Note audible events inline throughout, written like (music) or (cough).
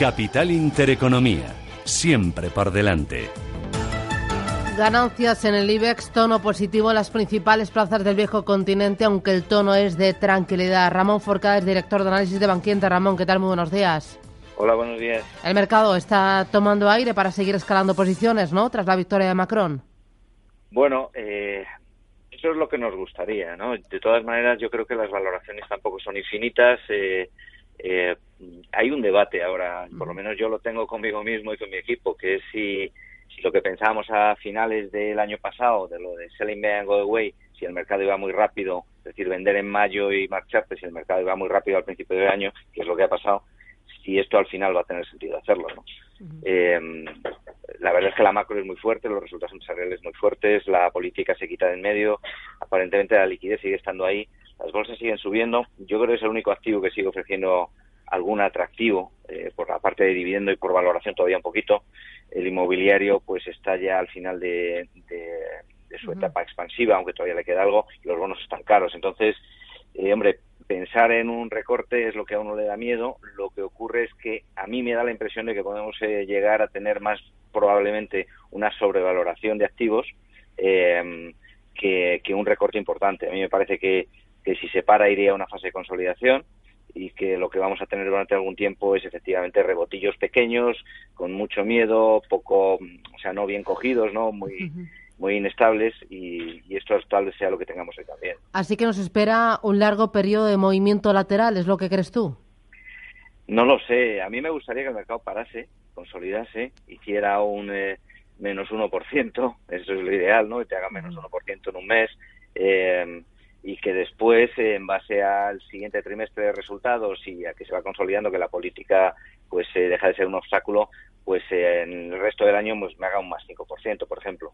Capital Intereconomía. Siempre por delante. Ganancias en el IBEX, tono positivo en las principales plazas del viejo continente, aunque el tono es de tranquilidad. Ramón Forcada es director de análisis de Banquienta. Ramón, ¿qué tal? Muy buenos días. Hola, buenos días. El mercado está tomando aire para seguir escalando posiciones, ¿no? Tras la victoria de Macron. Bueno, eh, eso es lo que nos gustaría, ¿no? De todas maneras, yo creo que las valoraciones tampoco son infinitas. Eh, eh, hay un debate ahora, por lo menos yo lo tengo conmigo mismo y con mi equipo, que es si, si lo que pensábamos a finales del año pasado, de lo de selling me and go away, si el mercado iba muy rápido, es decir, vender en mayo y marcharte, si el mercado iba muy rápido al principio del año, que es lo que ha pasado, si esto al final va a tener sentido hacerlo, ¿no? eh, la verdad es que la macro es muy fuerte, los resultados empresariales muy fuertes, la política se quita de en medio, aparentemente la liquidez sigue estando ahí, las bolsas siguen subiendo, yo creo que es el único activo que sigue ofreciendo algún atractivo eh, por la parte de dividendo y por valoración todavía un poquito. El inmobiliario pues está ya al final de, de, de su etapa expansiva, aunque todavía le queda algo, y los bonos están caros. Entonces, eh, hombre, pensar en un recorte es lo que a uno le da miedo. Lo que ocurre es que a mí me da la impresión de que podemos eh, llegar a tener más probablemente una sobrevaloración de activos eh, que, que, un recorte importante. A mí me parece que, que si se para iría a una fase de consolidación y que lo que vamos a tener durante algún tiempo es efectivamente rebotillos pequeños, con mucho miedo, poco, o sea, no bien cogidos, ¿no? Muy, muy inestables y, y, esto tal vez sea lo que tengamos hoy también. Así que nos espera un largo periodo de movimiento lateral, ¿es lo que crees tú? No lo sé. A mí me gustaría que el mercado parase, consolidase, hiciera un eh, menos 1%, (laughs) eso es lo ideal, ¿no? Que te haga menos 1% en un mes. Eh, y que después, en base al siguiente trimestre de resultados y a que se va consolidando que la política pues eh, deja de ser un obstáculo, pues en el resto del año pues me haga un más 5%, por ejemplo.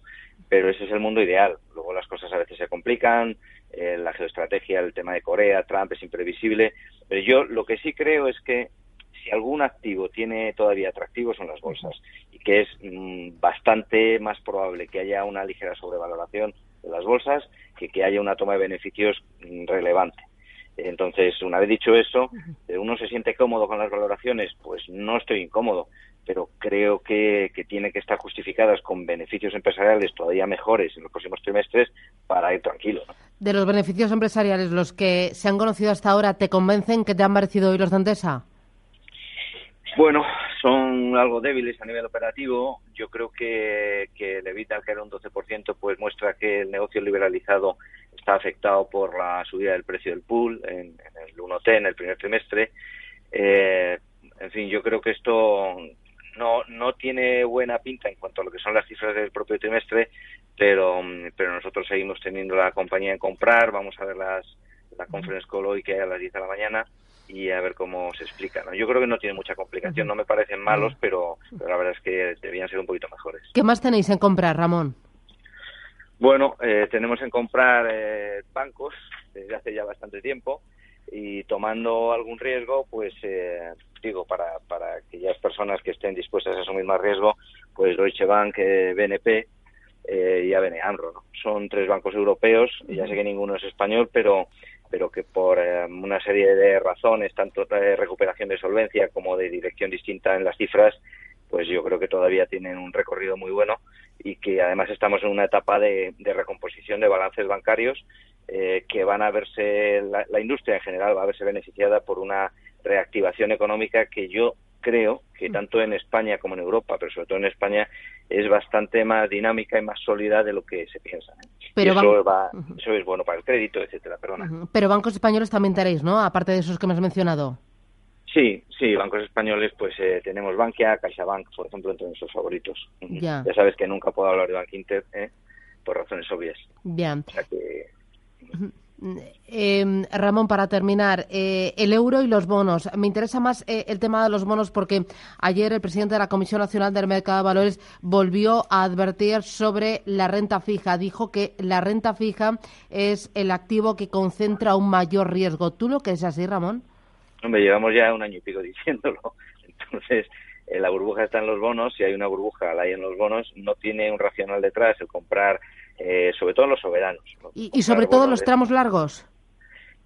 Pero ese es el mundo ideal. Luego las cosas a veces se complican, eh, la geoestrategia, el tema de Corea, Trump es imprevisible. Pero yo lo que sí creo es que si algún activo tiene todavía atractivo son las bolsas y que es mmm, bastante más probable que haya una ligera sobrevaloración de las bolsas que que haya una toma de beneficios relevante. Entonces, una vez dicho eso, uno se siente cómodo con las valoraciones, pues no estoy incómodo, pero creo que, que, tiene que estar justificadas con beneficios empresariales todavía mejores en los próximos trimestres para ir tranquilo. ¿no? De los beneficios empresariales, los que se han conocido hasta ahora, ¿te convencen que te han parecido hoy los de Endesa? Bueno, son algo débiles a nivel operativo. Yo creo que, que el EBITDA, que era un 12%, pues muestra que el negocio liberalizado está afectado por la subida del precio del pool en, el 1T en el primer trimestre. Eh, en fin, yo creo que esto no, no tiene buena pinta en cuanto a lo que son las cifras del propio trimestre, pero, pero nosotros seguimos teniendo la compañía en comprar. Vamos a ver las, la conference call hoy que hay a las 10 de la mañana y a ver cómo se explica. ¿no? Yo creo que no tiene mucha complicación, no me parecen malos, pero, pero la verdad es que debían ser un poquito mejores. ¿Qué más tenéis en comprar, Ramón? Bueno, eh, tenemos en comprar eh, bancos desde hace ya bastante tiempo y tomando algún riesgo, pues eh, digo, para, para aquellas personas que estén dispuestas a asumir más riesgo, pues Deutsche Bank, eh, BNP eh, y ABN AMRO. ¿no? Son tres bancos europeos, ya sé que ninguno es español, pero pero que por eh, una serie de razones, tanto de recuperación de solvencia como de dirección distinta en las cifras, pues yo creo que todavía tienen un recorrido muy bueno y que además estamos en una etapa de, recomposición de balances bancarios eh, que van a verse, la, la, industria en general va a verse beneficiada por una reactivación económica que yo creo que tanto en España como en Europa, pero sobre todo en España, es bastante más dinámica y más sólida de lo que se piensa. Pero eso, va, eso es bueno para el crédito, etcétera. Perdona. Pero bancos españoles también tenéis, ¿no? Aparte de esos que me has mencionado. Sí, sí, bancos españoles, pues eh, tenemos Bankia, CaixaBank, por ejemplo, entre nuestros favoritos. Ya. ya sabes que nunca puedo hablar de Bank Inter, ¿eh? por razones obvias. Bien. O sea que... Eh, Ramón, para terminar, eh, el euro y los bonos. Me interesa más eh, el tema de los bonos porque ayer el presidente de la Comisión Nacional del Mercado de Valores volvió a advertir sobre la renta fija. Dijo que la renta fija es el activo que concentra un mayor riesgo. ¿Tú lo que es así, Ramón? Hombre, llevamos ya un año y pico (laughs) diciéndolo. Entonces, la burbuja está en los bonos. Si hay una burbuja, la hay en los bonos. No tiene un racional detrás el comprar eh, sobre todo en los soberanos. ¿Y, sobre todo los tramos largos?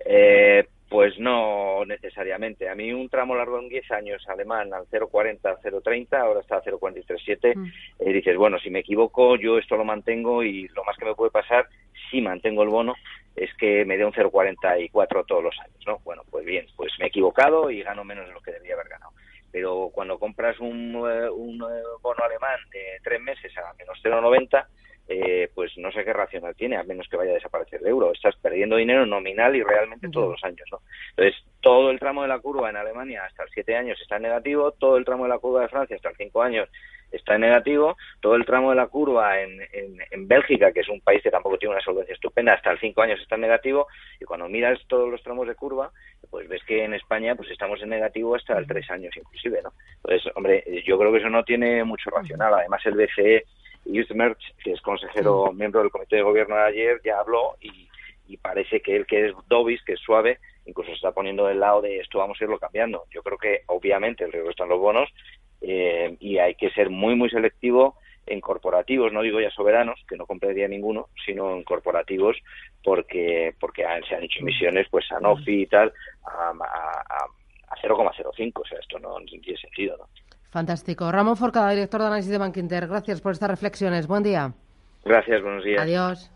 Eh, pues no necesariamente. A mí un tramo largo en 10 años alemán al 0,40, 0,30, ahora está a 0,437, mm. eh, dices, bueno, si me equivoco, yo esto lo mantengo y lo más que me puede pasar, si mantengo el bono, es que me dé un 0,44 todos los años, ¿no? Bueno, pues bien, pues me he equivocado y gano menos de lo que debería haber ganado. Pero cuando compras un, un bono alemán de tres meses a menos 0,90, eh, pues no sé qué racional tiene, a menos que vaya a desaparecer el euro. Estás perdiendo dinero nominal y realmente todos los años, ¿no? Entonces, todo el tramo de la curva en Alemania hasta el 7 años está en negativo, todo el tramo de la curva de Francia hasta el 5 años está en negativo, todo el tramo de la curva en, en, Bélgica, que es un país que tampoco tiene una solvencia estupenda, hasta el 5 años está en negativo, y cuando miras todos los tramos de curva, pues ves que en España pues estamos en negativo hasta el 3 años inclusive, ¿no? Entonces, hombre, yo creo que eso no tiene mucho racional. Además, el BCE Yves Merch, que es consejero miembro del comité de gobierno de ayer, ya habló y, parece que él que es Dobis, que es suave, incluso se está poniendo del lado de esto vamos a irlo cambiando. Yo creo que obviamente el riesgo está en los bonos eh, y hay que ser muy muy selectivo en corporativos, no digo ya soberanos, que no compraría ninguno, sino en corporativos porque porque se han hecho emisiones, pues Sanofi y tal, a, a, a 0,05, o sea, esto no tiene sentido, ¿no? Fantástico. Ramón Forcada, director de análisis de Bankinter, gracias por estas reflexiones. Buen día. Gracias, buenos días. Adiós.